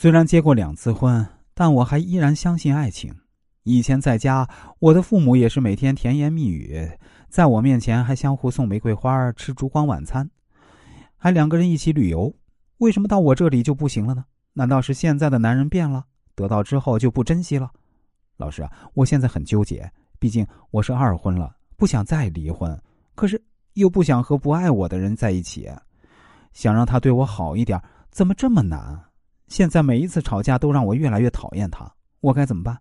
虽然结过两次婚，但我还依然相信爱情。以前在家，我的父母也是每天甜言蜜语，在我面前还相互送玫瑰花、吃烛光晚餐，还两个人一起旅游。为什么到我这里就不行了呢？难道是现在的男人变了，得到之后就不珍惜了？老师啊，我现在很纠结，毕竟我是二婚了，不想再离婚，可是又不想和不爱我的人在一起，想让他对我好一点，怎么这么难？现在每一次吵架都让我越来越讨厌他，我该怎么办？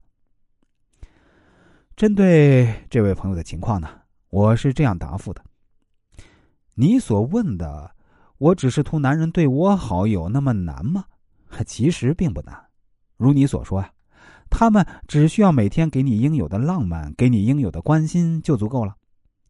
针对这位朋友的情况呢，我是这样答复的：你所问的，我只是图男人对我好，有那么难吗？其实并不难。如你所说呀，他们只需要每天给你应有的浪漫，给你应有的关心就足够了。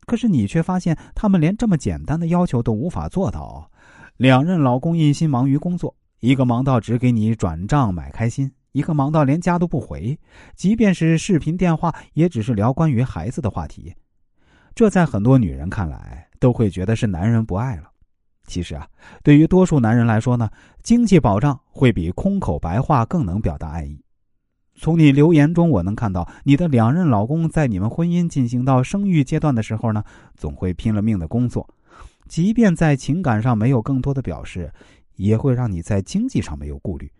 可是你却发现，他们连这么简单的要求都无法做到。两任老公一心忙于工作，一个忙到只给你转账买开心。一个忙到连家都不回，即便是视频电话，也只是聊关于孩子的话题。这在很多女人看来，都会觉得是男人不爱了。其实啊，对于多数男人来说呢，经济保障会比空口白话更能表达爱意。从你留言中，我能看到你的两任老公在你们婚姻进行到生育阶段的时候呢，总会拼了命的工作，即便在情感上没有更多的表示，也会让你在经济上没有顾虑。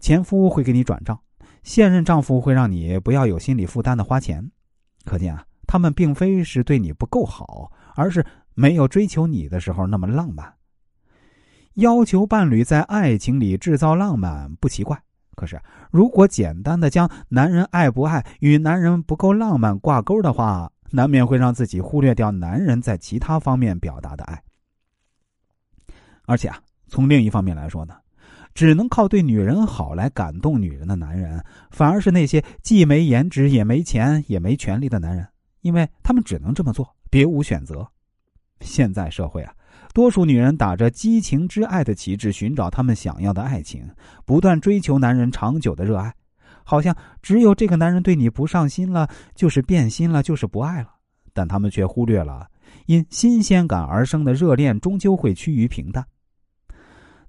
前夫会给你转账，现任丈夫会让你不要有心理负担的花钱，可见啊，他们并非是对你不够好，而是没有追求你的时候那么浪漫。要求伴侣在爱情里制造浪漫不奇怪，可是如果简单的将男人爱不爱与男人不够浪漫挂钩的话，难免会让自己忽略掉男人在其他方面表达的爱。而且啊，从另一方面来说呢。只能靠对女人好来感动女人的男人，反而是那些既没颜值也没钱也没权利的男人，因为他们只能这么做，别无选择。现在社会啊，多数女人打着激情之爱的旗帜寻找他们想要的爱情，不断追求男人长久的热爱，好像只有这个男人对你不上心了，就是变心了，就是不爱了。但他们却忽略了，因新鲜感而生的热恋终究会趋于平淡。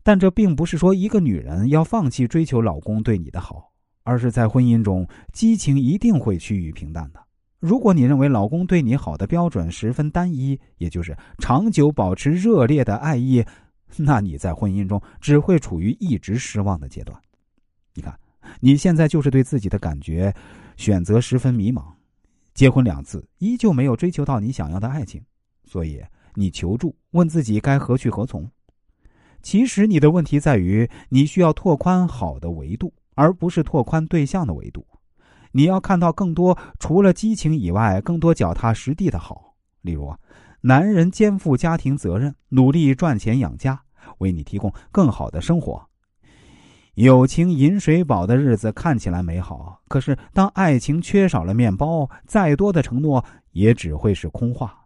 但这并不是说一个女人要放弃追求老公对你的好，而是在婚姻中，激情一定会趋于平淡的。如果你认为老公对你好的标准十分单一，也就是长久保持热烈的爱意，那你在婚姻中只会处于一直失望的阶段。你看，你现在就是对自己的感觉选择十分迷茫，结婚两次依旧没有追求到你想要的爱情，所以你求助，问自己该何去何从。其实你的问题在于，你需要拓宽好的维度，而不是拓宽对象的维度。你要看到更多除了激情以外，更多脚踏实地的好。例如，男人肩负家庭责任，努力赚钱养家，为你提供更好的生活。友情饮水饱的日子看起来美好，可是当爱情缺少了面包，再多的承诺也只会是空话。